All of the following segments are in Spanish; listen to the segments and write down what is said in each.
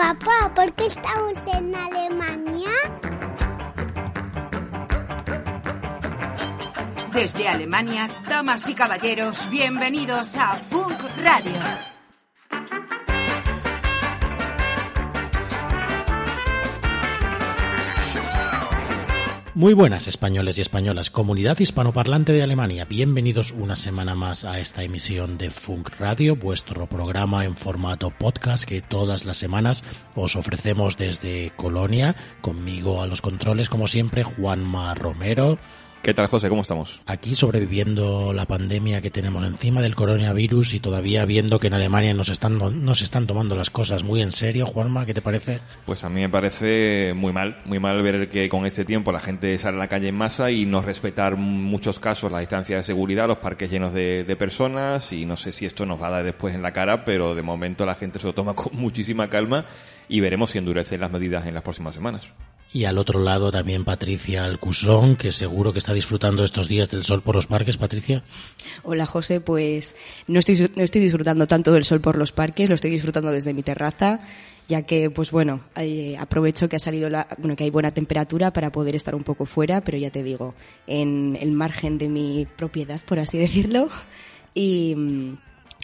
Papá, ¿por qué estamos en Alemania? Desde Alemania, damas y caballeros, bienvenidos a Funk Radio. Muy buenas españoles y españolas, comunidad hispanoparlante de Alemania, bienvenidos una semana más a esta emisión de Funk Radio, vuestro programa en formato podcast que todas las semanas os ofrecemos desde Colonia, conmigo a los controles como siempre Juanma Romero. ¿Qué tal, José? ¿Cómo estamos? Aquí sobreviviendo la pandemia que tenemos encima del coronavirus y todavía viendo que en Alemania nos están, nos están tomando las cosas muy en serio. Juanma, ¿qué te parece? Pues a mí me parece muy mal, muy mal ver que con este tiempo la gente sale a la calle en masa y no respetar muchos casos la distancia de seguridad, los parques llenos de, de personas y no sé si esto nos va a dar después en la cara, pero de momento la gente se lo toma con muchísima calma y veremos si endurecen las medidas en las próximas semanas. Y al otro lado también Patricia Alcusón, que seguro que está disfrutando estos días del sol por los parques, Patricia. Hola José, pues no estoy, no estoy disfrutando tanto del sol por los parques, lo estoy disfrutando desde mi terraza, ya que, pues bueno, aprovecho que ha salido la, bueno, que hay buena temperatura para poder estar un poco fuera, pero ya te digo, en el margen de mi propiedad, por así decirlo. Y,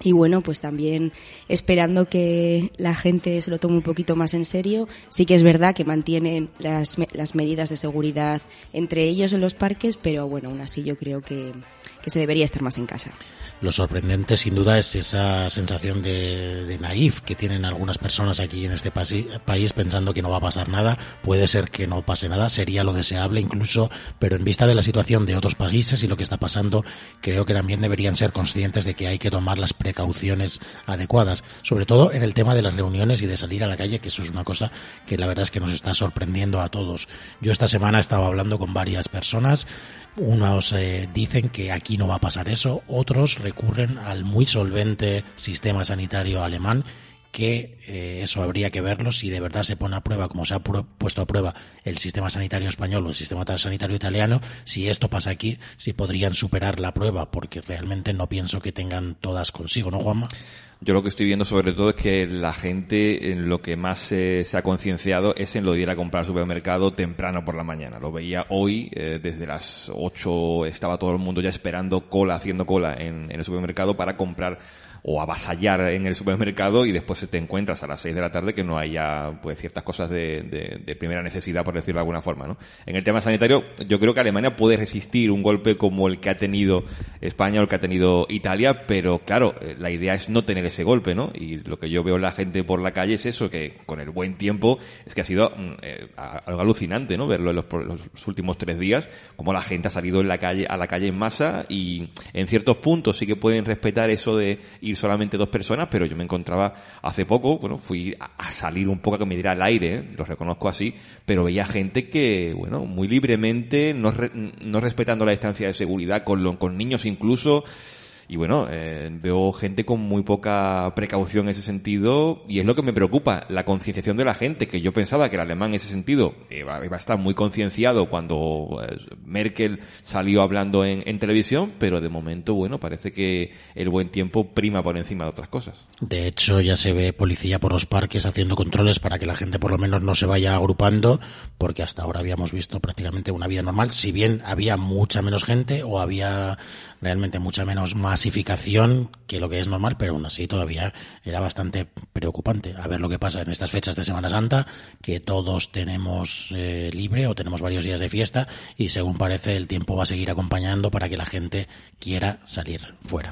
y bueno, pues también esperando que la gente se lo tome un poquito más en serio. Sí que es verdad que mantienen las, las medidas de seguridad entre ellos en los parques, pero bueno, aún así yo creo que, que se debería estar más en casa. Lo sorprendente, sin duda, es esa sensación de, de naif que tienen algunas personas aquí en este país pensando que no va a pasar nada. Puede ser que no pase nada, sería lo deseable incluso, pero en vista de la situación de otros países y lo que está pasando, creo que también deberían ser conscientes de que hay que tomar las precauciones adecuadas, sobre todo en el tema de las reuniones y de salir a la calle, que eso es una cosa que la verdad es que nos está sorprendiendo a todos. Yo esta semana he estado hablando con varias personas unos eh, dicen que aquí no va a pasar eso, otros recurren al muy solvente sistema sanitario alemán que eh, eso habría que verlo si de verdad se pone a prueba, como se ha puesto a prueba el sistema sanitario español o el sistema sanitario italiano, si esto pasa aquí, si podrían superar la prueba, porque realmente no pienso que tengan todas consigo, ¿no, Juanma? Yo lo que estoy viendo sobre todo es que la gente en lo que más se ha concienciado es en lo de ir a comprar al supermercado temprano por la mañana. Lo veía hoy, eh, desde las 8 estaba todo el mundo ya esperando cola, haciendo cola en, en el supermercado para comprar o avasallar en el supermercado y después te encuentras a las 6 de la tarde que no haya pues ciertas cosas de, de, de, primera necesidad, por decirlo de alguna forma. ¿no? En el tema sanitario, yo creo que Alemania puede resistir un golpe como el que ha tenido España o el que ha tenido Italia, pero claro, la idea es no tener ese golpe, ¿no? Y lo que yo veo la gente por la calle es eso, que con el buen tiempo es que ha sido eh, algo alucinante, ¿no? Verlo en los, los, últimos tres días, como la gente ha salido en la calle, a la calle en masa y en ciertos puntos sí que pueden respetar eso de ir solamente dos personas, pero yo me encontraba hace poco, bueno, fui a, salir un poco a que me diera el aire, ¿eh? lo reconozco así, pero veía gente que, bueno, muy libremente, no, re, no respetando la distancia de seguridad, con, lo, con niños incluso, y bueno, eh, veo gente con muy poca precaución en ese sentido y es lo que me preocupa, la concienciación de la gente, que yo pensaba que el alemán en ese sentido iba, iba a estar muy concienciado cuando eh, Merkel salió hablando en, televisión, pero de momento, bueno, parece que el buen tiempo prima por encima de otras cosas. De hecho, ya se ve policía por los parques haciendo controles para que la gente por lo menos no se vaya agrupando, porque hasta ahora habíamos visto prácticamente una vida normal, si bien había mucha menos gente o había realmente mucha menos masificación que lo que es normal, pero aún así todavía era bastante preocupante. A ver lo que pasa en estas fechas de Semana Santa, que todos tenemos eh, libre o tenemos varios días de fiesta y según parece el tiempo va a seguir acompañando para que la gente quiera salir fuera.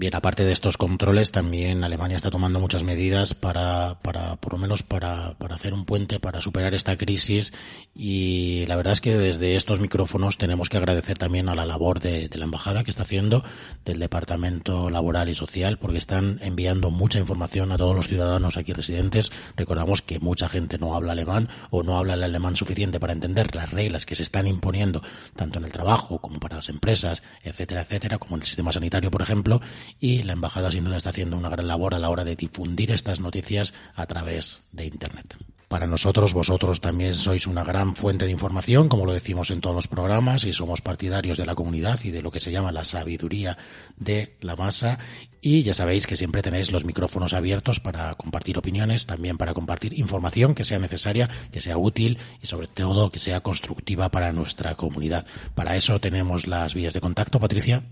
Bien, aparte de estos controles, también Alemania está tomando muchas medidas para, para por lo menos para, para hacer un puente, para superar esta crisis. Y la verdad es que desde estos micrófonos tenemos que agradecer también a la labor de, de la embajada que está haciendo, del Departamento Laboral y Social, porque están enviando mucha información a todos los ciudadanos aquí residentes. Recordamos que mucha gente no habla alemán o no habla el alemán suficiente para entender las reglas que se están imponiendo tanto en el trabajo como para las empresas, etcétera, etcétera, como en el sistema sanitario, por ejemplo y la embajada sin duda está haciendo una gran labor a la hora de difundir estas noticias a través de Internet. Para nosotros, vosotros también sois una gran fuente de información, como lo decimos en todos los programas, y somos partidarios de la comunidad y de lo que se llama la sabiduría de la masa. Y ya sabéis que siempre tenéis los micrófonos abiertos para compartir opiniones, también para compartir información que sea necesaria, que sea útil y sobre todo que sea constructiva para nuestra comunidad. Para eso tenemos las vías de contacto, Patricia.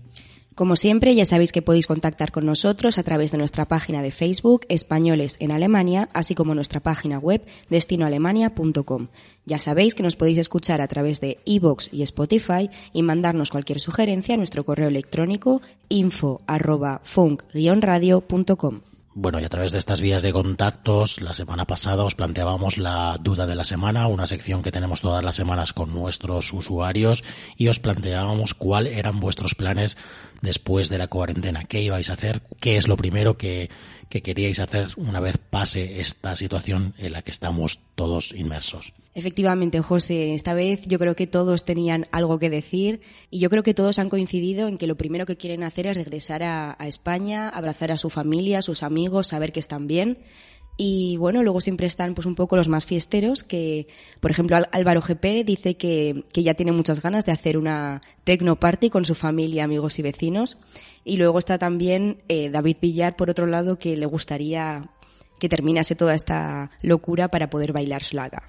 Como siempre, ya sabéis que podéis contactar con nosotros a través de nuestra página de Facebook Españoles en Alemania, así como nuestra página web destinoalemania.com. Ya sabéis que nos podéis escuchar a través de iVoox y Spotify y mandarnos cualquier sugerencia a nuestro correo electrónico info arroba funk-radio.com. Bueno, y a través de estas vías de contactos, la semana pasada os planteábamos la duda de la semana, una sección que tenemos todas las semanas con nuestros usuarios, y os planteábamos cuáles eran vuestros planes después de la cuarentena, qué ibais a hacer, qué es lo primero que, que queríais hacer una vez pase esta situación en la que estamos todos inmersos. Efectivamente, José, esta vez yo creo que todos tenían algo que decir y yo creo que todos han coincidido en que lo primero que quieren hacer es regresar a, a España, abrazar a su familia, a sus amigos, saber que están bien. Y bueno, luego siempre están pues un poco los más fiesteros, que por ejemplo Álvaro GP dice que, que ya tiene muchas ganas de hacer una techno party con su familia, amigos y vecinos. Y luego está también eh, David Villar, por otro lado, que le gustaría que terminase toda esta locura para poder bailar Schlager.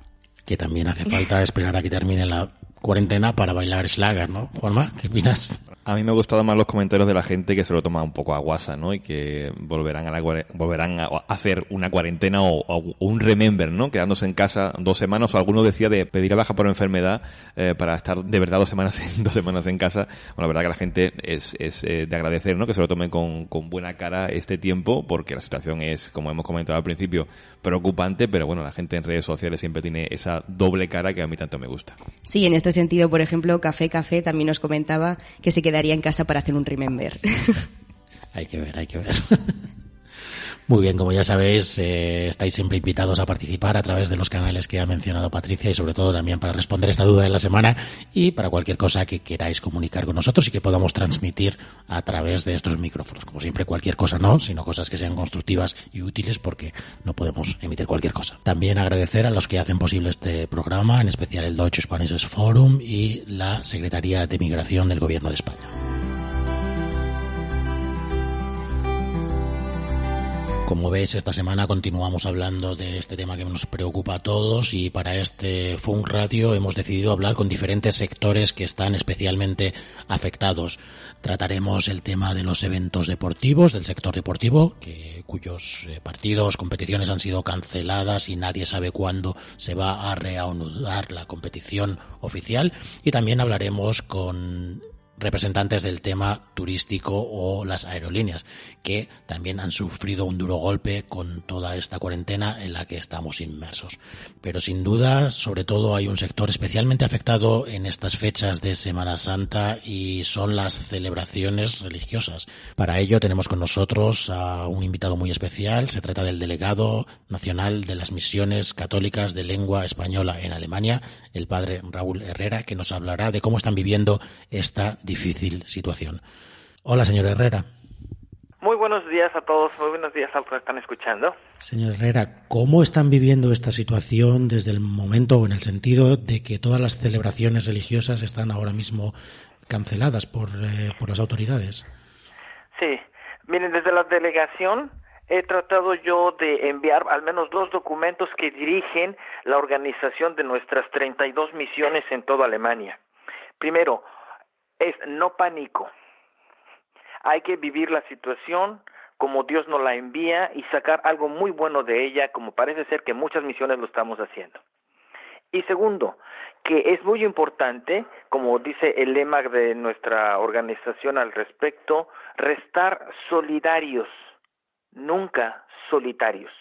Que también hace falta esperar a que termine la cuarentena para bailar Schlager, ¿no? Juanma, ¿qué opinas? A mí me han gustado más los comentarios de la gente que se lo toma un poco a guasa, ¿no? Y que volverán a la, volverán a hacer una cuarentena o, un remember, ¿no? Quedándose en casa dos semanas o alguno decía de pedir a baja por enfermedad eh, para estar de verdad dos semanas dos semanas en casa. Bueno, la verdad que la gente es, es eh, de agradecer, ¿no? Que se lo tomen con, con buena cara este tiempo porque la situación es, como hemos comentado al principio, preocupante, pero bueno, la gente en redes sociales siempre tiene esa doble cara que a mí tanto me gusta. Sí, en este sentido, por ejemplo, Café Café también nos comentaba que se quedaría en casa para hacer un remember. hay que ver, hay que ver. Muy bien, como ya sabéis, eh, estáis siempre invitados a participar a través de los canales que ha mencionado Patricia y sobre todo también para responder esta duda de la semana y para cualquier cosa que queráis comunicar con nosotros y que podamos transmitir a través de estos micrófonos. Como siempre, cualquier cosa no, sino cosas que sean constructivas y útiles porque no podemos emitir cualquier cosa. También agradecer a los que hacen posible este programa, en especial el Deutsche Spanisches Forum y la Secretaría de Migración del Gobierno de España. Como veis, esta semana continuamos hablando de este tema que nos preocupa a todos y para este Funk Radio hemos decidido hablar con diferentes sectores que están especialmente afectados. Trataremos el tema de los eventos deportivos, del sector deportivo, cuyos eh, partidos, competiciones han sido canceladas y nadie sabe cuándo se va a reanudar la competición oficial. Y también hablaremos con representantes del tema turístico o las aerolíneas, que también han sufrido un duro golpe con toda esta cuarentena en la que estamos inmersos. Pero sin duda, sobre todo, hay un sector especialmente afectado en estas fechas de Semana Santa y son las celebraciones religiosas. Para ello tenemos con nosotros a un invitado muy especial. Se trata del delegado nacional de las misiones católicas de lengua española en Alemania, el padre Raúl Herrera, que nos hablará de cómo están viviendo esta difícil situación. Hola, señor Herrera. Muy buenos días a todos, muy buenos días a los que están escuchando. Señor Herrera, ¿cómo están viviendo esta situación desde el momento o en el sentido de que todas las celebraciones religiosas están ahora mismo canceladas por, eh, por las autoridades? Sí, miren, desde la delegación he tratado yo de enviar al menos dos documentos que dirigen la organización de nuestras 32 misiones en toda Alemania. Primero, es no pánico. Hay que vivir la situación como Dios nos la envía y sacar algo muy bueno de ella, como parece ser que muchas misiones lo estamos haciendo. Y segundo, que es muy importante, como dice el lema de nuestra organización al respecto, restar solidarios, nunca solitarios.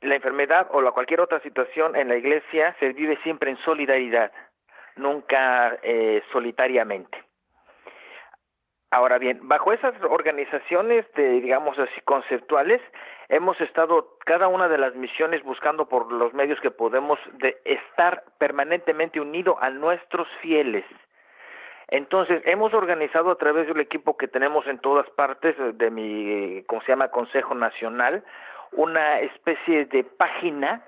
La enfermedad o la cualquier otra situación en la iglesia se vive siempre en solidaridad, nunca eh, solitariamente. Ahora bien, bajo esas organizaciones, de, digamos así, conceptuales, hemos estado cada una de las misiones buscando por los medios que podemos de estar permanentemente unido a nuestros fieles. Entonces, hemos organizado a través del equipo que tenemos en todas partes de mi, ¿cómo se llama?, Consejo Nacional, una especie de página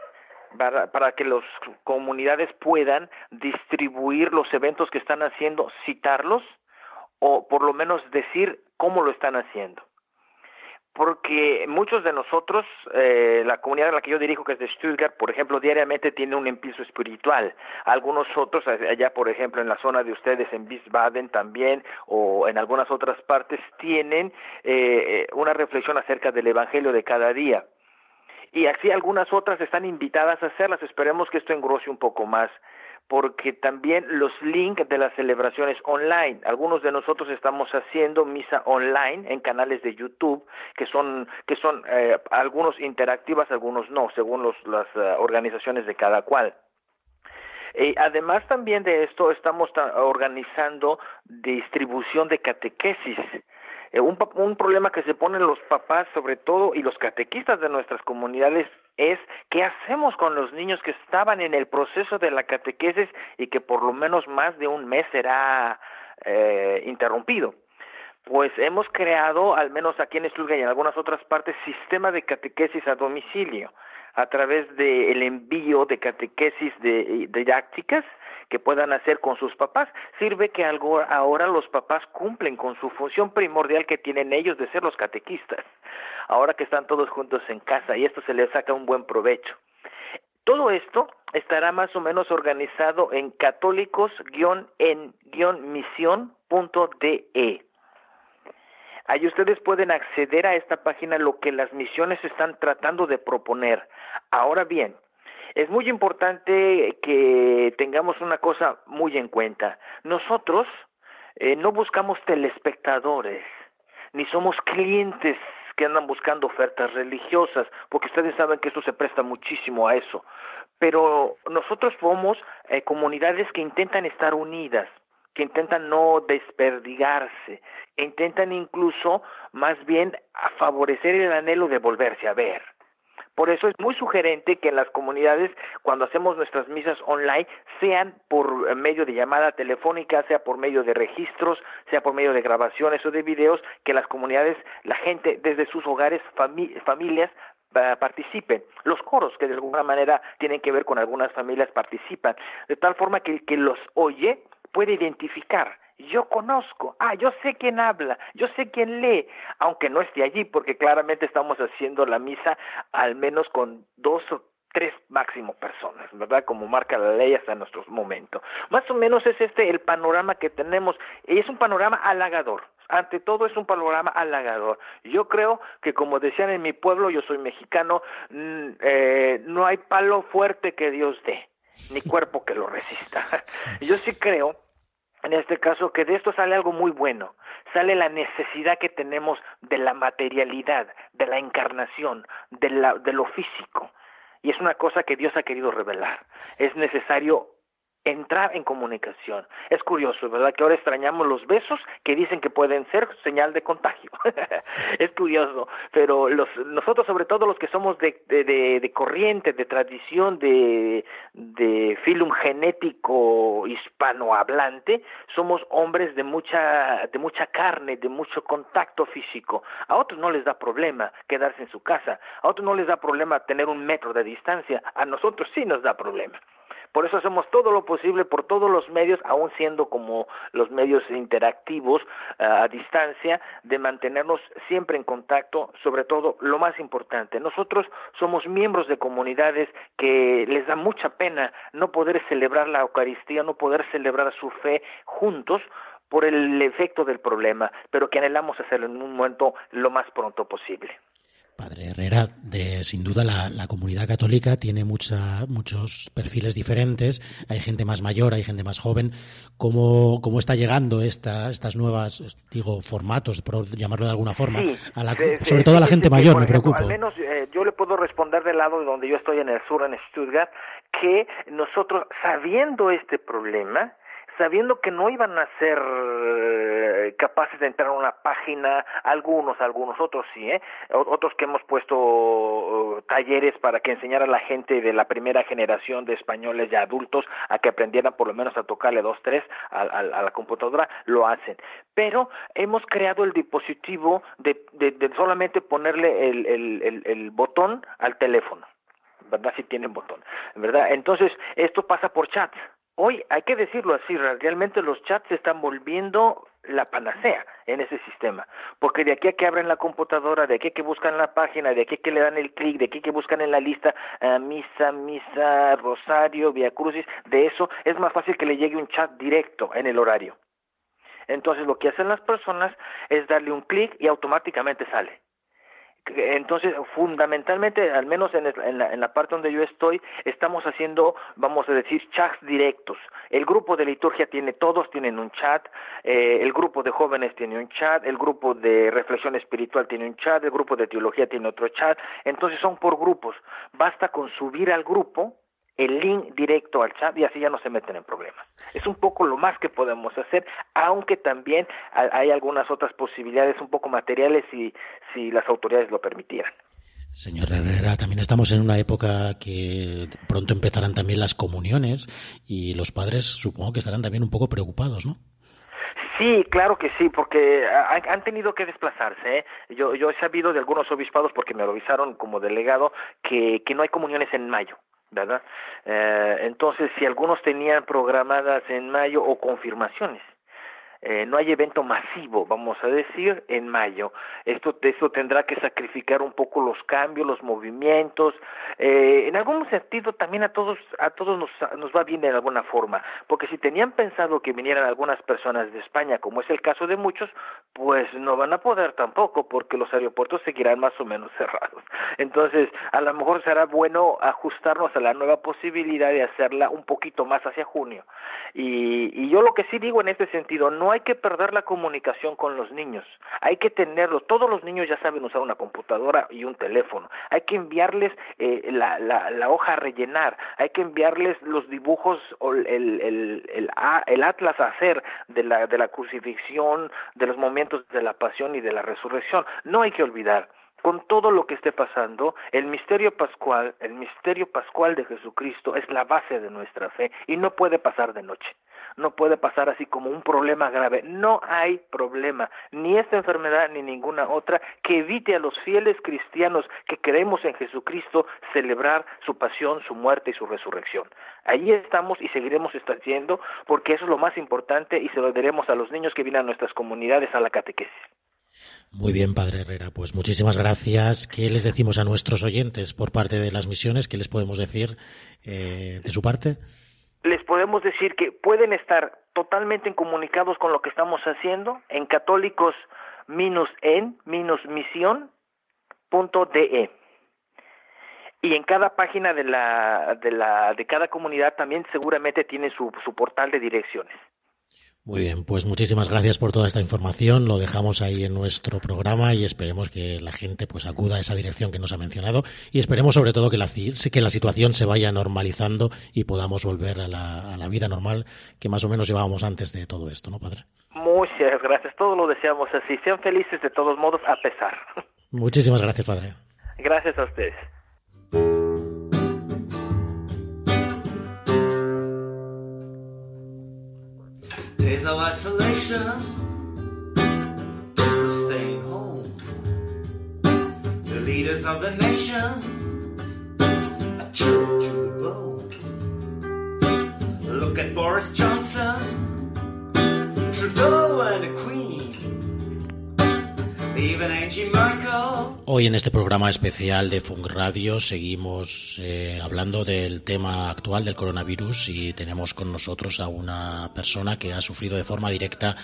para, para que las comunidades puedan distribuir los eventos que están haciendo, citarlos, o por lo menos decir cómo lo están haciendo. Porque muchos de nosotros, eh, la comunidad a la que yo dirijo, que es de Stuttgart, por ejemplo, diariamente tiene un impulso espiritual. Algunos otros, allá por ejemplo en la zona de ustedes, en Wiesbaden también, o en algunas otras partes, tienen eh, una reflexión acerca del Evangelio de cada día. Y así algunas otras están invitadas a hacerlas. Esperemos que esto engrose un poco más porque también los links de las celebraciones online. Algunos de nosotros estamos haciendo misa online en canales de YouTube que son que son eh, algunos interactivas, algunos no, según los, las uh, organizaciones de cada cual. Eh, además también de esto estamos organizando distribución de catequesis eh, un, un problema que se ponen los papás, sobre todo, y los catequistas de nuestras comunidades es qué hacemos con los niños que estaban en el proceso de la catequesis y que por lo menos más de un mes será eh, interrumpido. Pues hemos creado, al menos aquí en Stuttgart y en algunas otras partes, sistema de catequesis a domicilio a través del envío de catequesis de, didácticas que puedan hacer con sus papás. Sirve que algo, ahora los papás cumplen con su función primordial que tienen ellos de ser los catequistas, ahora que están todos juntos en casa y esto se les saca un buen provecho. Todo esto estará más o menos organizado en católicos-en-misión.de. Ahí ustedes pueden acceder a esta página lo que las misiones están tratando de proponer. Ahora bien, es muy importante que tengamos una cosa muy en cuenta. Nosotros eh, no buscamos telespectadores, ni somos clientes que andan buscando ofertas religiosas, porque ustedes saben que esto se presta muchísimo a eso. Pero nosotros somos eh, comunidades que intentan estar unidas, que intentan no desperdigarse, intentan incluso más bien favorecer el anhelo de volverse a ver. Por eso es muy sugerente que en las comunidades, cuando hacemos nuestras misas online, sean por medio de llamada telefónica, sea por medio de registros, sea por medio de grabaciones o de videos, que las comunidades, la gente desde sus hogares, familias, participen. Los coros, que de alguna manera tienen que ver con algunas familias, participan. De tal forma que el que los oye puede identificar yo conozco, ah, yo sé quién habla, yo sé quién lee, aunque no esté allí, porque claramente estamos haciendo la misa al menos con dos o tres máximo personas, ¿verdad? Como marca la ley hasta nuestro momento. Más o menos es este el panorama que tenemos, y es un panorama halagador, ante todo es un panorama halagador. Yo creo que como decían en mi pueblo, yo soy mexicano, mm, eh, no hay palo fuerte que Dios dé, ni cuerpo que lo resista. Yo sí creo en este caso, que de esto sale algo muy bueno, sale la necesidad que tenemos de la materialidad, de la encarnación, de, la, de lo físico. Y es una cosa que Dios ha querido revelar. Es necesario entrar en comunicación. Es curioso, ¿verdad? Que ahora extrañamos los besos que dicen que pueden ser señal de contagio. es curioso, pero los, nosotros, sobre todo los que somos de, de, de, corriente, de tradición, de, de filum genético hispanohablante, somos hombres de mucha, de mucha carne, de mucho contacto físico. A otros no les da problema quedarse en su casa, a otros no les da problema tener un metro de distancia, a nosotros sí nos da problema. Por eso hacemos todo lo posible por todos los medios, aún siendo como los medios interactivos eh, a distancia, de mantenernos siempre en contacto, sobre todo lo más importante. Nosotros somos miembros de comunidades que les da mucha pena no poder celebrar la Eucaristía, no poder celebrar su fe juntos, por el efecto del problema, pero que anhelamos hacerlo en un momento lo más pronto posible. Padre Herrera, de, sin duda la, la, comunidad católica tiene mucha, muchos perfiles diferentes. Hay gente más mayor, hay gente más joven. ¿Cómo, cómo está llegando esta, estas nuevas, digo, formatos, por llamarlo de alguna forma? Sí, a la, sí, sobre sí, todo a la gente mayor, me ejemplo, preocupo. Al menos eh, yo le puedo responder del lado de donde yo estoy en el sur, en Stuttgart, que nosotros, sabiendo este problema, sabiendo que no iban a ser eh, capaces de entrar a una página, algunos, algunos otros sí, ¿eh? otros que hemos puesto uh, talleres para que enseñara a la gente de la primera generación de españoles ya adultos a que aprendieran por lo menos a tocarle dos, tres a, a, la computadora, lo hacen. Pero hemos creado el dispositivo de, de, de solamente ponerle el, el, el, el botón al teléfono. ¿verdad? Si tienen botón, ¿verdad? Entonces, esto pasa por chat. Hoy, hay que decirlo así, realmente los chats se están volviendo la panacea en ese sistema, porque de aquí a que abren la computadora, de aquí a que buscan la página, de aquí a que le dan el clic, de aquí a que buscan en la lista uh, misa, misa, rosario, via crucis, de eso es más fácil que le llegue un chat directo en el horario. Entonces lo que hacen las personas es darle un clic y automáticamente sale entonces fundamentalmente al menos en, la, en, la, parte donde yo estoy estamos haciendo vamos a decir chats directos. El grupo de liturgia tiene todos tienen un chat eh, el grupo de jóvenes tiene un chat el grupo de reflexión espiritual tiene un chat el grupo de teología tiene otro chat. Entonces son por grupos. Basta con subir al grupo el link directo al chat y así ya no se meten en problemas. Es un poco lo más que podemos hacer, aunque también hay algunas otras posibilidades un poco materiales si, si las autoridades lo permitieran. Señor Herrera, también estamos en una época que pronto empezarán también las comuniones y los padres supongo que estarán también un poco preocupados, ¿no? Sí, claro que sí, porque han tenido que desplazarse. ¿eh? Yo, yo he sabido de algunos obispados, porque me lo avisaron como delegado, que, que no hay comuniones en mayo. ¿Verdad? Eh, entonces, si algunos tenían programadas en mayo o confirmaciones, eh, no hay evento masivo, vamos a decir, en mayo. Esto, esto tendrá que sacrificar un poco los cambios, los movimientos. Eh, en algún sentido, también a todos, a todos nos, nos va bien de alguna forma, porque si tenían pensado que vinieran algunas personas de España, como es el caso de muchos, pues no van a poder tampoco, porque los aeropuertos seguirán más o menos cerrados. Entonces, a lo mejor será bueno ajustarnos a la nueva posibilidad de hacerla un poquito más hacia junio. Y, y yo lo que sí digo en este sentido, no hay que perder la comunicación con los niños, hay que tenerlo, todos los niños ya saben usar una computadora y un teléfono, hay que enviarles eh, la, la, la, hoja a rellenar, hay que enviarles los dibujos o el, el, el, el, atlas a hacer de la, de la crucifixión, de los momentos de la pasión y de la resurrección, no hay que olvidar con todo lo que esté pasando, el misterio pascual, el misterio pascual de Jesucristo es la base de nuestra fe y no puede pasar de noche. No puede pasar así como un problema grave. No hay problema, ni esta enfermedad ni ninguna otra, que evite a los fieles cristianos que creemos en Jesucristo celebrar su pasión, su muerte y su resurrección. Allí estamos y seguiremos estando porque eso es lo más importante y se lo daremos a los niños que vienen a nuestras comunidades a la catequesis. Muy bien, Padre Herrera. Pues muchísimas gracias. ¿Qué les decimos a nuestros oyentes por parte de las misiones? ¿Qué les podemos decir eh, de su parte? Les podemos decir que pueden estar totalmente comunicados con lo que estamos haciendo en católicos minus en minus de y en cada página de la de la de cada comunidad también seguramente tiene su, su portal de direcciones. Muy bien, pues muchísimas gracias por toda esta información. Lo dejamos ahí en nuestro programa y esperemos que la gente pues acuda a esa dirección que nos ha mencionado y esperemos sobre todo que la, que la situación se vaya normalizando y podamos volver a la, a la vida normal que más o menos llevábamos antes de todo esto, ¿no, padre? Muchas gracias. Todos lo deseamos así. Sean felices de todos modos a pesar. Muchísimas gracias, padre. Gracias a ustedes. Days of isolation, days of staying home. The leaders of the nation are chilled to the bone. Look at Boris Johnson, Trudeau, and the Queen. Hoy en este programa especial de Funk Radio seguimos eh, hablando del tema actual del coronavirus y tenemos con nosotros a una persona que ha sufrido de forma directa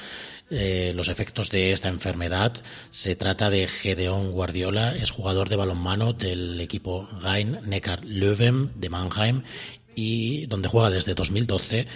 eh, los efectos de esta enfermedad. Se trata de Gedeon Guardiola, es jugador de balonmano del equipo Rhein Neckar Löwen de Mannheim y donde juega desde 2012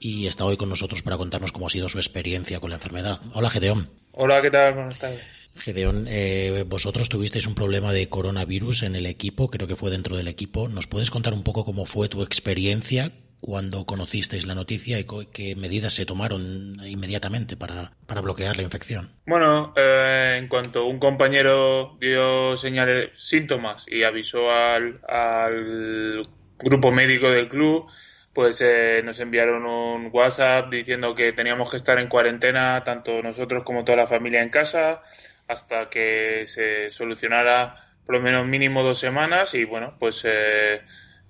y está hoy con nosotros para contarnos cómo ha sido su experiencia con la enfermedad. Hola Gedeón. Hola, ¿qué tal? Buenas tardes. Gedeón, eh, vosotros tuvisteis un problema de coronavirus en el equipo, creo que fue dentro del equipo. ¿Nos puedes contar un poco cómo fue tu experiencia cuando conocisteis la noticia y qué medidas se tomaron inmediatamente para, para bloquear la infección? Bueno, eh, en cuanto un compañero dio señales, síntomas y avisó al, al grupo médico del club, pues eh, nos enviaron un WhatsApp diciendo que teníamos que estar en cuarentena, tanto nosotros como toda la familia en casa, hasta que se solucionara por lo menos mínimo dos semanas y bueno, pues eh,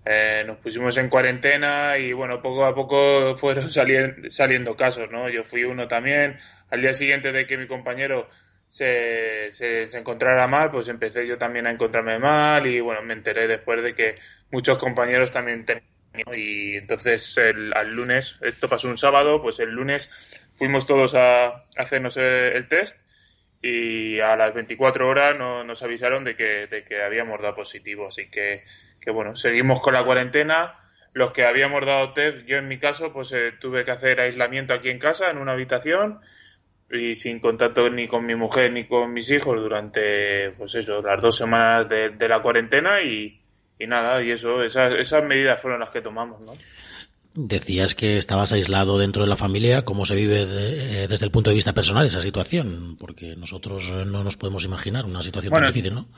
eh, nos pusimos en cuarentena y bueno, poco a poco fueron saliendo, saliendo casos, ¿no? Yo fui uno también. Al día siguiente de que mi compañero se, se, encontrara mal, pues empecé yo también a encontrarme mal y bueno, me enteré después de que muchos compañeros también tenían y entonces el, al lunes, esto pasó un sábado, pues el lunes fuimos todos a hacernos el, el test y a las 24 horas no- nos avisaron de que, de que habíamos dado positivo. Así que, que bueno, seguimos con la cuarentena. Los que habíamos dado test, yo en mi caso, pues eh, tuve que hacer aislamiento aquí en casa, en una habitación, y sin contacto ni con mi mujer ni con mis hijos durante, pues eso, las dos semanas de, de la cuarentena y, y nada, y eso, esas, esas medidas fueron las que tomamos, ¿no? Decías que estabas aislado dentro de la familia. ¿Cómo se vive de- eh, desde el punto de vista personal esa situación? Porque nosotros no nos podemos imaginar una situación Bueno, tan difícil, ¿no?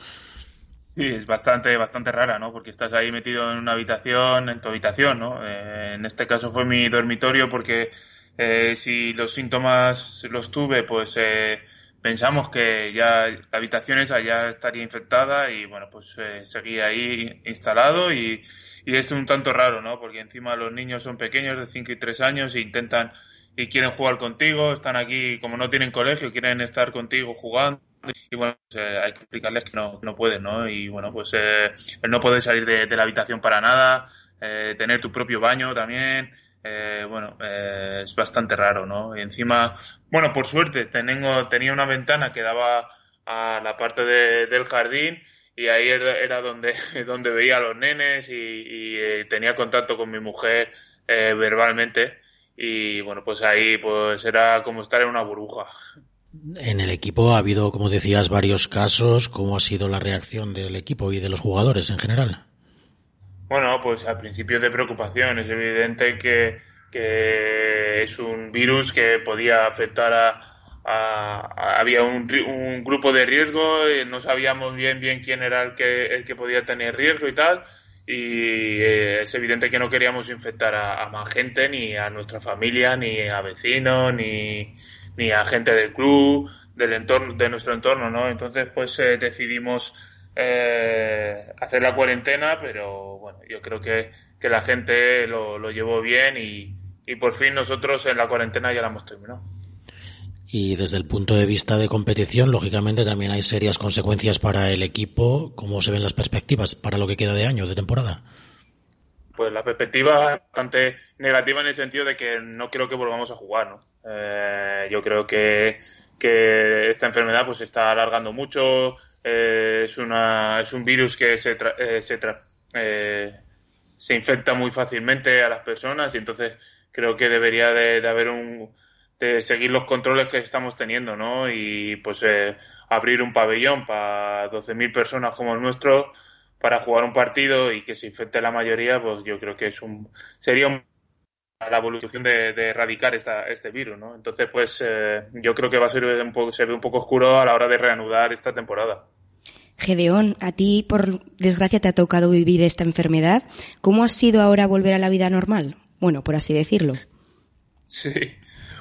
Sí, es bastante, bastante rara, ¿no? Porque estás ahí metido en una habitación, en tu habitación, ¿no? Eh, en este caso fue mi dormitorio porque eh, si los síntomas los tuve, pues eh, pensamos que ya la habitación esa ya estaría infectada y bueno, pues eh, seguí ahí instalado y, y es un tanto raro, ¿no? Porque encima los niños son pequeños de 5 y 3 años e intentan y quieren jugar contigo, están aquí, como no tienen colegio, quieren estar contigo jugando y bueno, pues, eh, hay que explicarles que no, no pueden, ¿no? Y bueno, pues eh, el no poder salir de, de la habitación para nada, eh, tener tu propio baño también, eh, bueno, eh, es bastante raro, ¿no? Y encima, bueno, por suerte tengo, tenía una ventana que daba a la parte de- del jardín y ahí era, donde, donde veía a los nenes y, eh, tenía contacto con mi mujer verbalmente y bueno, pues ahí pues era como estar en una burbuja. En el equipo ha habido, como decías, varios casos. ¿Cómo ha sido la reacción del equipo y de los jugadores en general? Bueno, pues al principio de preocupación. Es evidente que, que es un virus que podía afectar a, había un, un grupo de riesgo, eh, no sabíamos bien bien quién era el que, el que podía tener riesgo y tal. Y eh, es evidente que no queríamos infectar a, a más gente, ni a nuestra familia, ni a vecinos, ni, ni a gente del club, del entorno, de nuestro entorno, ¿no? Entonces, pues eh, decidimos eh, hacer la cuarentena, pero bueno, yo creo que, que la gente lo, lo llevó bien y, y por fin nosotros en la cuarentena ya la hemos terminado. Y desde el punto de vista de competición, lógicamente también hay serias consecuencias para el equipo. ¿Cómo se ven las perspectivas para lo que queda de año, de temporada? Pues la perspectiva es bastante negativa en el sentido de que no creo que volvamos a jugar, ¿no? Eh, yo creo que, que esta enfermedad pues se está alargando mucho, eh, es una es un virus que se tra- eh, se, tra- eh, se infecta muy fácilmente a las personas y entonces creo que debería de, haber un de seguir los controles que estamos teniendo, ¿no? Y pues eh, abrir un pabellón para 12.000 personas como el nuestro para jugar un partido y que se infecte la mayoría, pues yo creo que es un sería un- la evolución de, de erradicar esta, este virus, ¿no? Entonces, pues eh, yo creo que va a ser un poco, se ve un poco oscuro a la hora de reanudar esta temporada. Gedeón, a ti por desgracia te ha tocado vivir esta enfermedad. ¿Cómo ha sido ahora volver a la vida normal? Bueno, por así decirlo. Sí.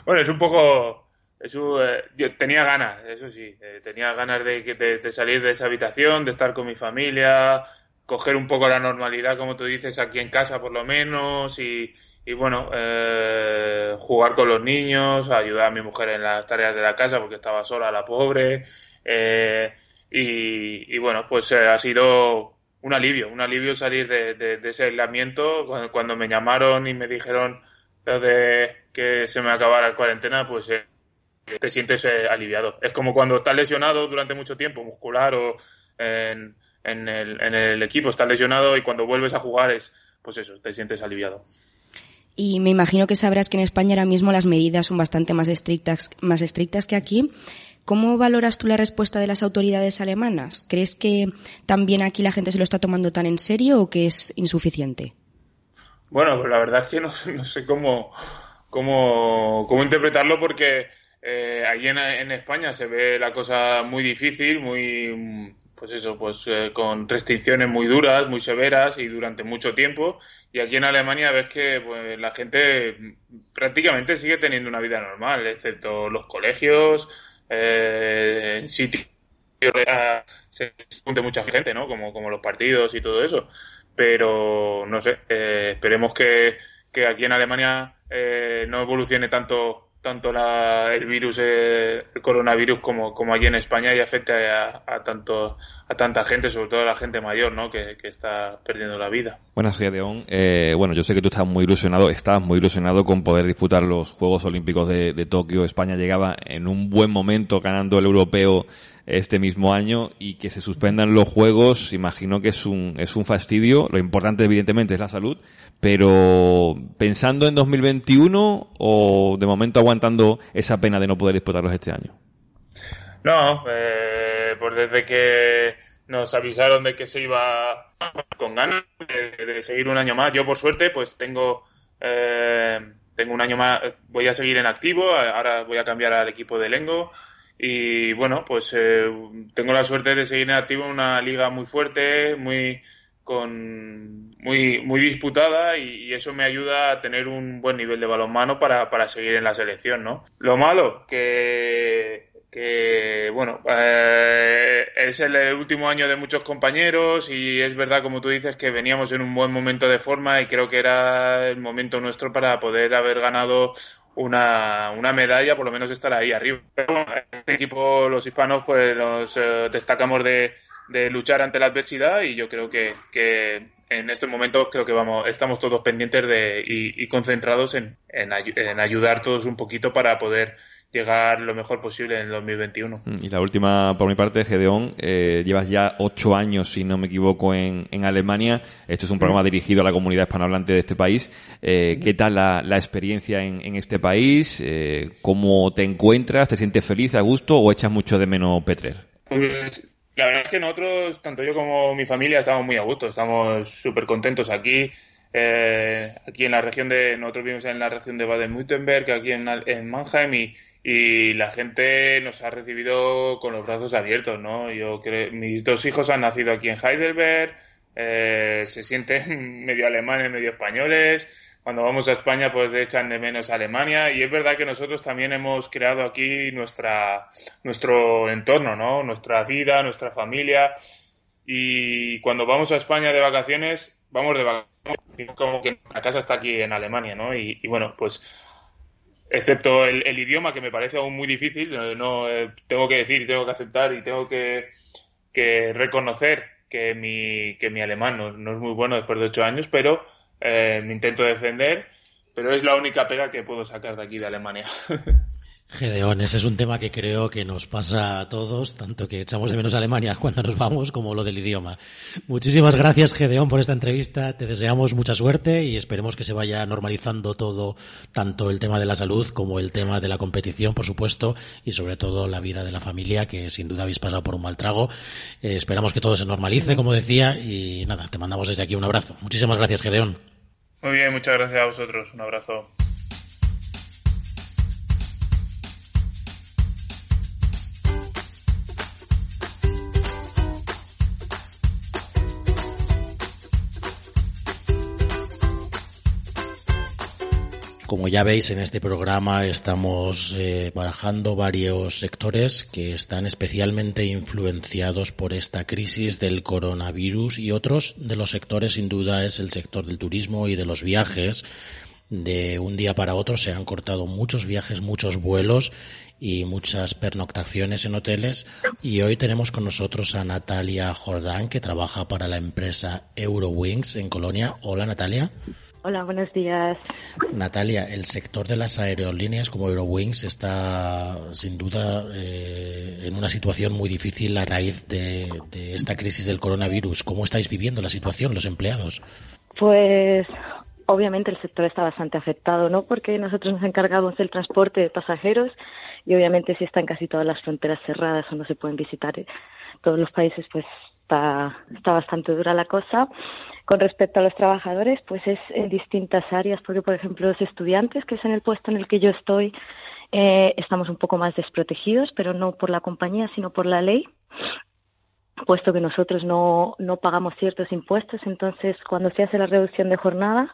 Bueno, es un poco. Es eh, yo tenía ganas, eso sí. eh, tenía ganas de salir de esa habitación, de estar con mi familia, coger un poco la normalidad, como tú dices, aquí en casa por lo menos, y, y bueno, eh, jugar con los niños, ayudar a mi mujer en las tareas de la casa porque estaba sola la pobre. Eh, y, bueno, pues eh, ha sido un alivio, un alivio salir de, ese aislamiento. Cuando, me llamaron y me dijeron de que se me acabara la cuarentena, pues te sientes aliviado. Es como cuando estás lesionado durante mucho tiempo, muscular o en, el, en el equipo, estás lesionado y cuando vuelves a jugar es, pues eso, te sientes aliviado. Y me imagino que sabrás que en España ahora mismo las medidas son bastante más estrictas, más estrictas que aquí. ¿Cómo valoras tú la respuesta de las autoridades alemanas? ¿Crees que también aquí la gente se lo está tomando tan en serio o que es insuficiente? Bueno, pues la verdad es que no, sé cómo, cómo, cómo, interpretarlo porque eh, allí en, España se ve la cosa muy difícil, muy, pues eso, pues eh, con restricciones muy duras, muy severas y durante mucho tiempo. Y aquí en Alemania ves que pues, la gente prácticamente sigue teniendo una vida normal, excepto los colegios, eh, en sitios se junte mucha gente, ¿no? Como, como los partidos y todo eso. Pero, no sé, eh, esperemos que, que, aquí en Alemania eh, no evolucione tanto tanto la, el virus, el coronavirus, como, como allí en España y afecte a, tanto, a tanta gente, sobre todo a la gente mayor, ¿no? Que, está perdiendo la vida. Buenas, Gedeón. Eh, bueno, yo sé que tú estás muy ilusionado, estás muy ilusionado con poder disputar los Juegos Olímpicos de, de Tokio. España llegaba en un buen momento ganando el europeo este mismo año y que se suspendan los juegos, imagino que es un, es un fastidio. Lo importante evidentemente es la salud, pero pensando en 2021 o de momento aguantando esa pena de no poder disputarlos este año. No, eh, pues desde que nos avisaron de que se iba con ganas de, seguir un año más. Yo por suerte pues tengo eh, tengo un año más, voy a seguir en activo, ahora voy a cambiar al equipo de Lengo y bueno, pues eh, tengo la suerte de seguir en activo en una liga muy fuerte, muy con muy muy disputada y, eso me ayuda a tener un buen nivel de balonmano para, para seguir en la selección, ¿no? Lo malo que que bueno eh, es el, último año de muchos compañeros y es verdad como tú dices que veníamos en un buen momento de forma y creo que era el momento nuestro para poder haber ganado una, una medalla, por lo menos estar ahí arriba. Bueno, este equipo, los hispanos, pues nos eh, destacamos de, de, luchar ante la adversidad y yo creo que, que en estos momentos creo que vamos, estamos todos pendientes de, y, y concentrados en, en, en ayudar todos un poquito para poder llegar lo mejor posible en 2021. Mm, y la última, por mi parte, Gedeón, eh, llevas ya ocho años, si no me equivoco, en, en Alemania. Esto es un programa dirigido a la comunidad hispanohablante de este país. Eh, ¿Qué tal la, la experiencia en, en, este país? Eh, ¿Cómo te encuentras? ¿Te sientes feliz, a gusto o echas mucho de menos Petrer? Pues, la verdad es que nosotros, tanto yo como mi familia, estamos muy a gusto. Estamos súper contentos aquí. Eh, aquí en la región de, nosotros vivimos en la región de Baden-Württemberg, aquí en, en Mannheim, y, y la gente nos ha recibido con los brazos abiertos, ¿no? Yo creo, mis dos hijos han nacido aquí en Heidelberg, eh, se sienten medio alemanes, medio españoles. Cuando vamos a España, pues echan de menos Alemania. Y es verdad que nosotros también hemos creado aquí nuestra, nuestro entorno, ¿no? Nuestra vida, nuestra familia. Y cuando vamos a España de vacaciones, vamos de vacaciones, como que la casa está aquí en Alemania, ¿no? Y bueno, pues excepto el, idioma que me parece aún muy difícil, no, eh, tengo que decir, tengo que aceptar y tengo que, reconocer que mi, que mi alemán no, es muy bueno después de ocho años, pero eh, me intento defender, pero es la única pega que puedo sacar de aquí de Alemania. Gedeón, ese es un tema que creo que nos pasa a todos, tanto que echamos de menos a Alemania cuando nos vamos como lo del idioma. Muchísimas gracias, Gedeón, por esta entrevista. Te deseamos mucha suerte y esperemos que se vaya normalizando todo, tanto el tema de la salud como el tema de la competición, por supuesto, y sobre todo la vida de la familia, que sin duda habéis pasado por un mal trago. Eh, esperamos que todo se normalice, como decía, y nada, te mandamos desde aquí un abrazo. Muchísimas gracias, Gedeón. Muy bien, muchas gracias a vosotros. Un abrazo. Como ya veis, en este programa estamos eh, barajando varios sectores que están especialmente influenciados por esta crisis del coronavirus y otros de los sectores, sin duda, es el sector del turismo y de los viajes, de un día para otro se han cortado muchos viajes, muchos vuelos y muchas pernoctaciones en hoteles. Y hoy tenemos con nosotros a Natalia Jordán, que trabaja para la empresa Eurowings en Colonia. Hola, Natalia. Hola, buenos días. Natalia, el sector de las aerolíneas como Eurowings está sin duda eh, en una situación muy difícil a raíz de, de esta crisis del coronavirus. ¿Cómo estáis viviendo la situación, los empleados? Pues obviamente el sector está bastante afectado, ¿no? Porque nosotros nos encargamos del transporte de pasajeros y obviamente si están casi todas las fronteras cerradas o no se pueden visitar todos los países, pues está, está bastante dura la cosa. Con respecto a los trabajadores, pues es en distintas áreas, porque por ejemplo los estudiantes, que es en el puesto en el que yo estoy, eh, estamos un poco más desprotegidos, pero no por la compañía, sino por la ley puesto que nosotros no, no pagamos ciertos impuestos, entonces cuando se hace la reducción de jornada,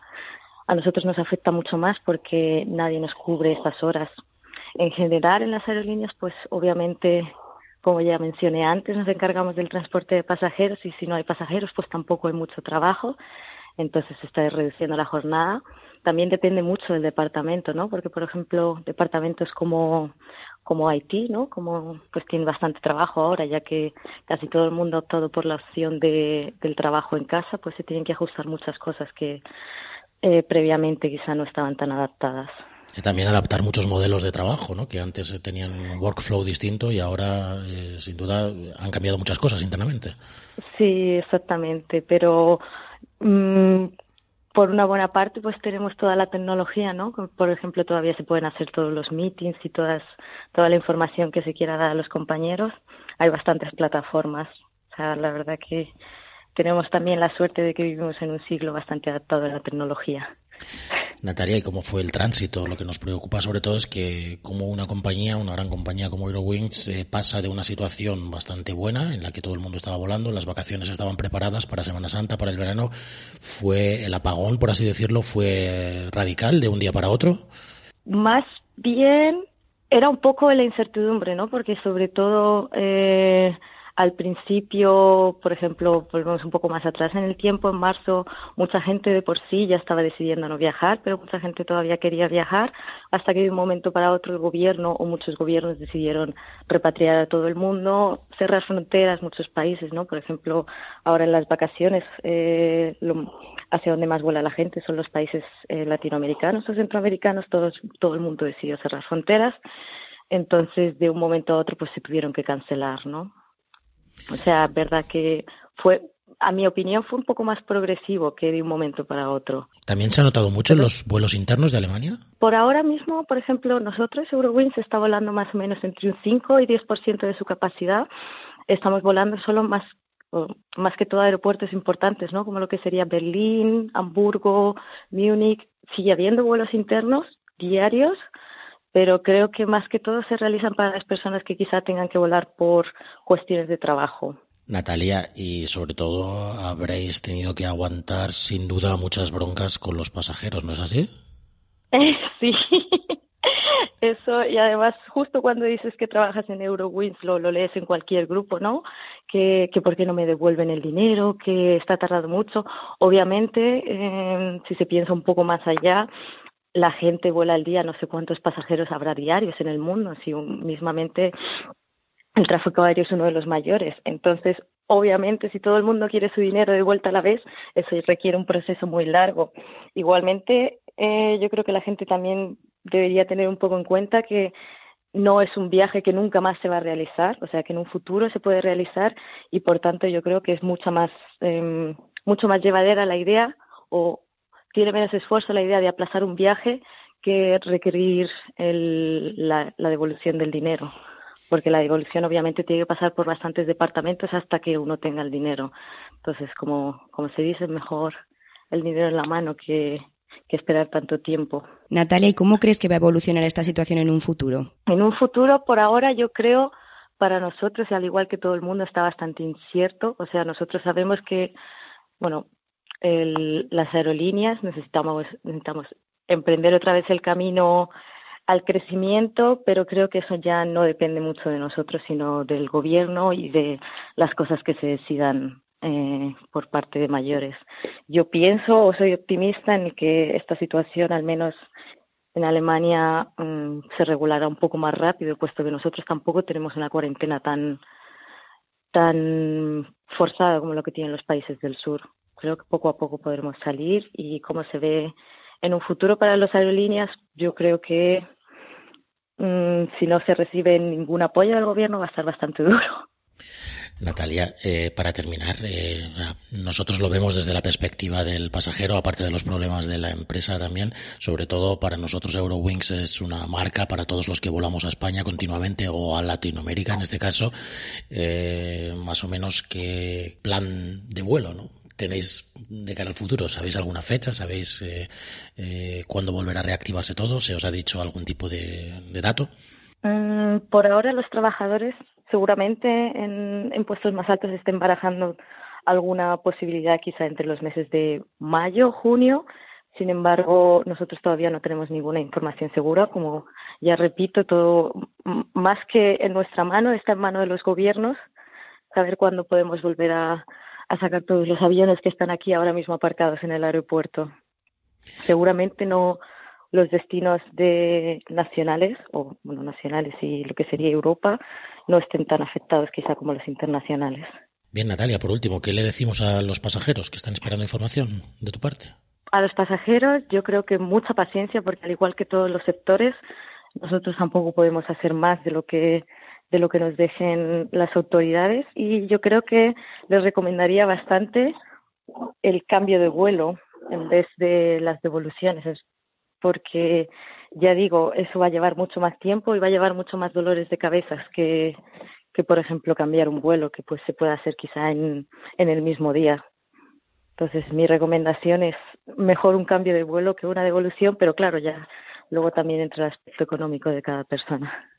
a nosotros nos afecta mucho más porque nadie nos cubre estas horas. En general, en las aerolíneas, pues obviamente, como ya mencioné antes, nos encargamos del transporte de pasajeros y si no hay pasajeros, pues tampoco hay mucho trabajo. Entonces se está reduciendo la jornada. También depende mucho del departamento, ¿no? Porque, por ejemplo, departamentos como, como Haití, ¿no? Como pues tiene bastante trabajo ahora, ya que casi todo el mundo ha optado por la opción de, del trabajo en casa, pues se tienen que ajustar muchas cosas que eh, previamente quizá no estaban tan adaptadas. También adaptar muchos modelos de trabajo, ¿no? Que antes tenían un workflow distinto y ahora, eh, sin duda, han cambiado muchas cosas internamente. Sí, exactamente. Pero mmm, por una buena parte, pues tenemos toda la tecnología, ¿no? Por ejemplo, todavía se pueden hacer todos los meetings y todas, toda la información que se quiera dar a los compañeros. Hay bastantes plataformas. O sea, la verdad que tenemos también la suerte de que vivimos en un siglo bastante adaptado a la tecnología. Natalia, ¿y cómo fue el tránsito? Lo que nos preocupa sobre todo es que como una compañía, una gran compañía como Eurowings, eh, pasa de una situación bastante buena en la que todo el mundo estaba volando, las vacaciones estaban preparadas para Semana Santa, para el verano, fue el apagón, por así decirlo, fue radical de un día para otro. Más bien era un poco la incertidumbre, ¿no? Porque sobre todo eh, al principio, por ejemplo, volvemos un poco más atrás en el tiempo, en marzo, mucha gente de por sí ya estaba decidiendo no viajar, pero mucha gente todavía quería viajar, hasta que de un momento para otro el gobierno o muchos gobiernos decidieron repatriar a todo el mundo, cerrar fronteras, muchos países, ¿no? Por ejemplo, ahora en las vacaciones, eh, lo, hacia donde más vuela la gente son los países eh, latinoamericanos o centroamericanos, todos, todo el mundo decidió cerrar fronteras. Entonces, de un momento a otro, pues se tuvieron que cancelar, ¿no? O sea, verdad que fue, a mi opinión, fue un poco más progresivo que de un momento para otro. ¿También se ha notado mucho en los vuelos internos de Alemania? Por ahora mismo, por ejemplo, nosotros, Eurowings, está volando más o menos entre un 5 y 10% de su capacidad. Estamos volando solo más más que todo aeropuertos importantes, ¿no? Como lo que sería Berlín, Hamburgo, Múnich. Sigue habiendo vuelos internos diarios, pero creo que más que todo se realizan para las personas que quizá tengan que volar por cuestiones de trabajo. Natalia, y sobre todo habréis tenido que aguantar sin duda muchas broncas con los pasajeros, ¿no es así? sí, eso, y además justo cuando dices que trabajas en Eurowings lo, lo lees en cualquier grupo, ¿no? Que, que por qué no me devuelven el dinero, que está tardado mucho. Obviamente, eh, si se piensa un poco más allá, la gente vuela al día, no sé cuántos pasajeros habrá diarios en el mundo, si mismamente el tráfico aéreo es uno de los mayores. Entonces, obviamente, si todo el mundo quiere su dinero de vuelta a la vez, eso requiere un proceso muy largo. Igualmente, eh, yo creo que la gente también debería tener un poco en cuenta que no es un viaje que nunca más se va a realizar, o sea, que en un futuro se puede realizar y, por tanto, yo creo que es mucho más, eh, mucho más llevadera la idea o tiene menos esfuerzo la idea de aplazar un viaje que requerir el, la, la, devolución del dinero, porque la devolución obviamente tiene que pasar por bastantes departamentos hasta que uno tenga el dinero. Entonces, como, como se dice, mejor el dinero en la mano que, que esperar tanto tiempo. Natalia, ¿y cómo crees que va a evolucionar esta situación en un futuro? En un futuro, por ahora, yo creo, para nosotros, y al igual que todo el mundo, está bastante incierto. O sea, nosotros sabemos que, bueno, el, las aerolíneas, necesitamos, necesitamos emprender otra vez el camino al crecimiento, pero creo que eso ya no depende mucho de nosotros, sino del gobierno y de las cosas que se decidan eh, por parte de mayores. Yo pienso o soy optimista en que esta situación, al menos en Alemania, mm, se regulará un poco más rápido, puesto que nosotros tampoco tenemos una cuarentena tan tan forzada como lo que tienen los países del sur. Creo que poco a poco podremos salir y como se ve en un futuro para las aerolíneas, yo creo que mm, si no se recibe ningún apoyo del gobierno va a estar bastante duro. Natalia, eh, para terminar, eh, nosotros lo vemos desde la perspectiva del pasajero, aparte de los problemas de la empresa también. Sobre todo para nosotros Eurowings es una marca para todos los que volamos a España continuamente o a Latinoamérica en este caso. Eh, más o menos qué plan de vuelo, ¿no? Tenéis de cara al futuro? ¿Sabéis alguna fecha? ¿Sabéis eh, eh, cuándo volverá a reactivarse todo? ¿Se os ha dicho algún tipo de, dato? Mm, por ahora los trabajadores seguramente en, en puestos más altos estén barajando alguna posibilidad quizá entre los meses de mayo, junio. Sin embargo, nosotros todavía no tenemos ninguna información segura. Como ya repito, todo más que en nuestra mano está en mano de los gobiernos saber cuándo podemos volver a, a sacar todos los aviones que están aquí ahora mismo aparcados en el aeropuerto. Seguramente no los destinos de nacionales o bueno nacionales y lo que sería Europa no estén tan afectados quizá como los internacionales. Bien, Natalia, por último, ¿qué le decimos a los pasajeros que están esperando información de tu parte? A los pasajeros yo creo que mucha paciencia porque al igual que todos los sectores, nosotros tampoco podemos hacer más de lo que de lo que nos dejen las autoridades y yo creo que les recomendaría bastante el cambio de vuelo en vez de las devoluciones porque ya digo, eso va a llevar mucho más tiempo y va a llevar mucho más dolores de cabezas que, que por ejemplo, cambiar un vuelo, que pues se puede hacer quizá en, en el mismo día. Entonces, mi recomendación es mejor un cambio de vuelo que una devolución, pero claro, ya luego también entra el aspecto económico de cada persona.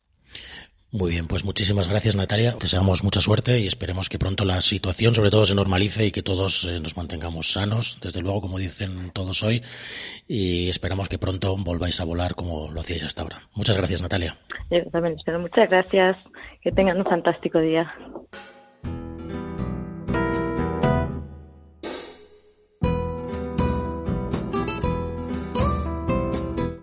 Muy bien, pues muchísimas gracias Natalia. Deseamos mucha suerte y esperemos que pronto la situación sobre todo se normalice y que todos eh, nos mantengamos sanos, desde luego como dicen todos hoy, y esperamos que pronto volváis a volar como lo hacíais hasta ahora. Muchas gracias Natalia. Yo también espero. Muchas gracias. Que tengan un fantástico día.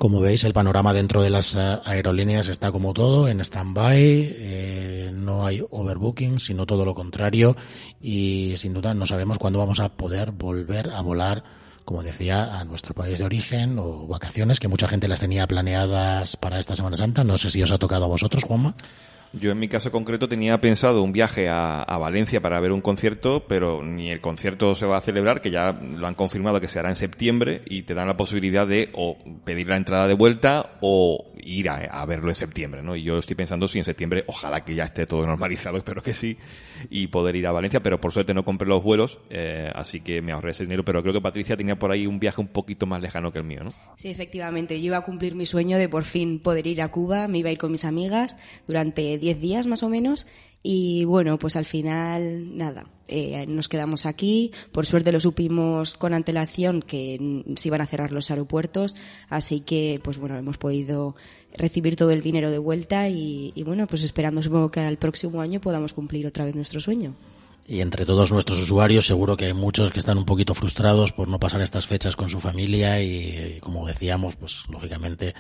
Como veis, el panorama dentro de las eh, aerolíneas está como todo, en stand-by, eh, no hay overbooking, sino todo lo contrario, y sin duda no sabemos cuándo vamos a poder volver a volar, como decía, a nuestro país de origen o vacaciones, que mucha gente las tenía planeadas para esta Semana Santa. No sé si os ha tocado a vosotros, Juanma. Yo en mi caso concreto tenía pensado un viaje a, Valencia para ver un concierto, pero ni el concierto se va a celebrar, que ya lo han confirmado que se hará en septiembre y te dan la posibilidad de o pedir la entrada de vuelta o ir a, verlo en septiembre, ¿no? Y yo estoy pensando si en septiembre, ojalá que ya esté todo normalizado, espero que sí, y poder ir a Valencia, pero por suerte no compré los vuelos, eh, así que me ahorré ese dinero, pero creo que Patricia tenía por ahí un viaje un poquito más lejano que el mío, ¿no? Sí, efectivamente, yo iba a cumplir mi sueño de por fin poder ir a Cuba, me iba a ir con mis amigas durante 10 días más o menos y bueno, pues al final, nada, eh, nos quedamos aquí. Por suerte lo supimos con antelación que se iban a cerrar los aeropuertos, así que, pues bueno, hemos podido recibir todo el dinero de vuelta y, y bueno, pues esperando supongo que al próximo año podamos cumplir otra vez nuestro sueño. Y entre todos nuestros usuarios seguro que hay muchos que están un poquito frustrados por no pasar estas fechas con su familia y, como decíamos, pues lógicamente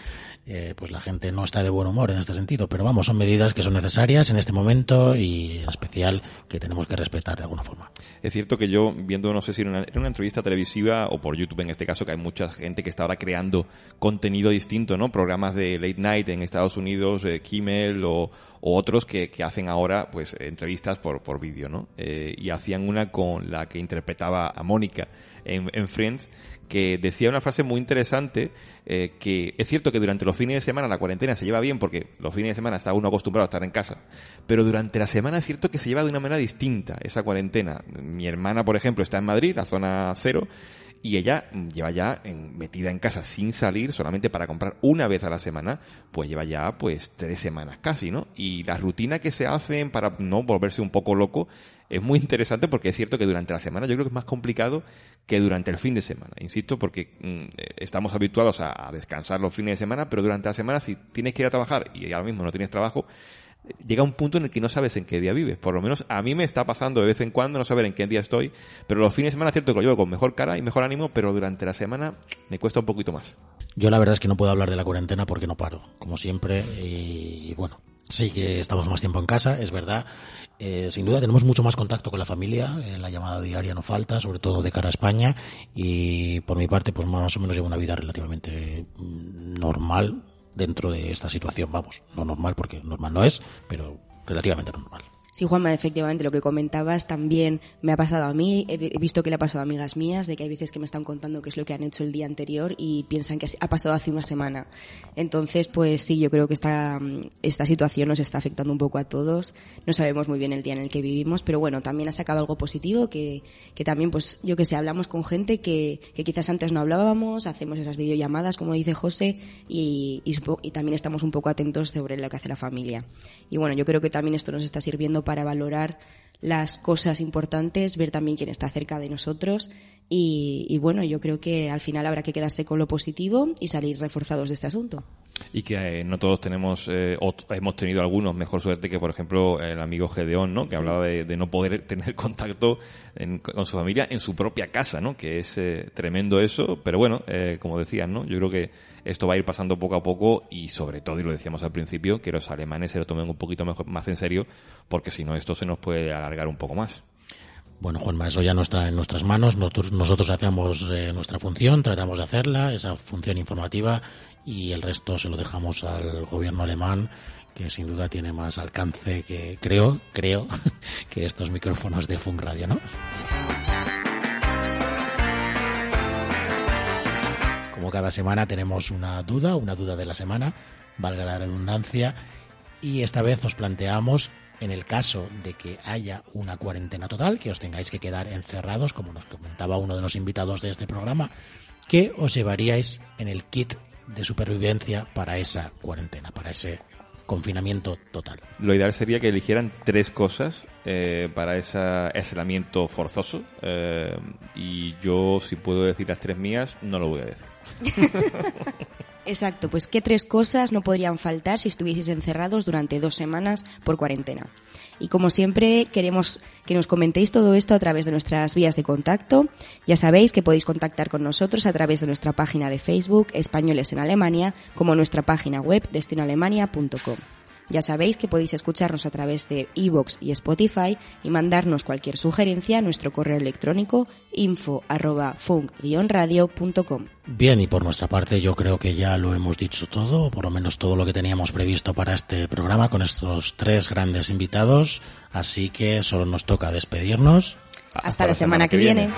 eh, pues la gente no está de buen humor en este sentido. Pero vamos, son medidas que son necesarias en este momento y en especial que tenemos que respetar de alguna forma. Es cierto que yo, viendo, no sé si en una, una entrevista televisiva o por YouTube en este caso, que hay mucha gente que está ahora creando contenido distinto, ¿no? Programas de late night en Estados Unidos, eh, Kimmel o o otros que, que hacen ahora pues entrevistas por, por vídeo, ¿no? Eh, y hacían una con la que interpretaba a Mónica en, en, Friends, que decía una frase muy interesante, eh, que es cierto que durante los fines de semana la cuarentena se lleva bien porque los fines de semana está uno acostumbrado a estar en casa, pero durante la semana es cierto que se lleva de una manera distinta esa cuarentena. Mi hermana, por ejemplo, está en Madrid, la zona cero, y ella lleva ya metida en casa sin salir solamente para comprar una vez a la semana, pues lleva ya pues tres semanas casi, ¿no? Y la rutina que se hacen para no volverse un poco loco es muy interesante porque es cierto que durante la semana yo creo que es más complicado que durante el fin de semana. Insisto, porque mm, estamos habituados a, a descansar los fines de semana, pero durante la semana si tienes que ir a trabajar y ahora mismo no tienes trabajo, llega un punto en el que no sabes en qué día vives. Por lo menos a mí me está pasando de vez en cuando no saber en qué día estoy, pero los fines de semana es cierto que lo llevo con mejor cara y mejor ánimo, pero durante la semana me cuesta un poquito más. Yo la verdad es que no puedo hablar de la cuarentena porque no paro, como siempre, y bueno, sí que estamos más tiempo en casa, es verdad. Eh, sin duda tenemos mucho más contacto con la familia, eh, la llamada diaria no falta, sobre todo de cara a España, y por mi parte, pues más o menos llevo una vida relativamente mm, normal dentro de esta situación, vamos, no normal porque normal no es, pero relativamente normal. Sí, Juanma, efectivamente, lo que comentabas también me ha pasado a mí. He visto que le ha pasado a amigas mías, de que hay veces que me están contando qué es lo que han hecho el día anterior y piensan que ha pasado hace una semana. Entonces, pues sí, yo creo que esta, esta situación nos está afectando un poco a todos. No sabemos muy bien el día en el que vivimos, pero bueno, también ha sacado algo positivo que, que también, pues yo que sé, hablamos con gente que, que quizás antes no hablábamos, hacemos esas videollamadas, como dice José, y, y, y también estamos un poco atentos sobre lo que hace la familia. Y bueno, yo creo que también esto nos está sirviendo para valorar las cosas importantes, ver también quién está cerca de nosotros y, bueno, yo creo que al final habrá que quedarse con lo positivo y salir reforzados de este asunto. Y que eh, no todos tenemos, eh, o hemos tenido algunos mejor suerte que, por ejemplo, el amigo Gedeón, ¿no? Que hablaba de, no poder tener contacto con su familia en su propia casa, ¿no? Que es eh, tremendo eso, pero bueno, como decías, ¿no? Yo creo que esto va a ir pasando poco a poco y sobre todo, y lo decíamos al principio, que los alemanes se lo tomen un poquito más en serio, porque si no esto se nos puede alargar un poco más. Bueno, Juanma, eso ya no está en nuestras manos. Nosotros, nosotros hacemos eh, nuestra función, tratamos de hacerla, esa función informativa, y el resto se lo dejamos al gobierno alemán, que sin duda tiene más alcance que, creo, creo, que estos micrófonos de Funk Radio, ¿no? Como cada semana tenemos una duda, una duda de la semana, valga la redundancia, y esta vez os planteamos, en el caso de que haya una cuarentena total, que os tengáis que quedar encerrados, como nos comentaba uno de los invitados de este programa, ¿qué os llevaríais en el kit de supervivencia para esa cuarentena, para ese confinamiento total? Lo ideal sería que eligieran tres cosas eh, para ese aislamiento forzoso. eh, y yo, si puedo decir las tres mías, no lo voy a decir. Exacto, pues qué tres cosas no podrían faltar si estuvieseis encerrados durante dos semanas por cuarentena. Y como siempre, queremos que nos comentéis todo esto a través de nuestras vías de contacto. Ya sabéis que podéis contactar con nosotros a través de nuestra página de Facebook, Españoles en Alemania, como nuestra página web, destinoalemania.com. Ya sabéis que podéis escucharnos a través de iVoox y Spotify y mandarnos cualquier sugerencia a nuestro correo electrónico info arroba funk-radio.com. Bien, y por nuestra parte yo creo que ya lo hemos dicho todo, o por lo menos todo lo que teníamos previsto para este programa con estos tres grandes invitados, así que solo nos toca despedirnos. Hasta, la semana, que viene.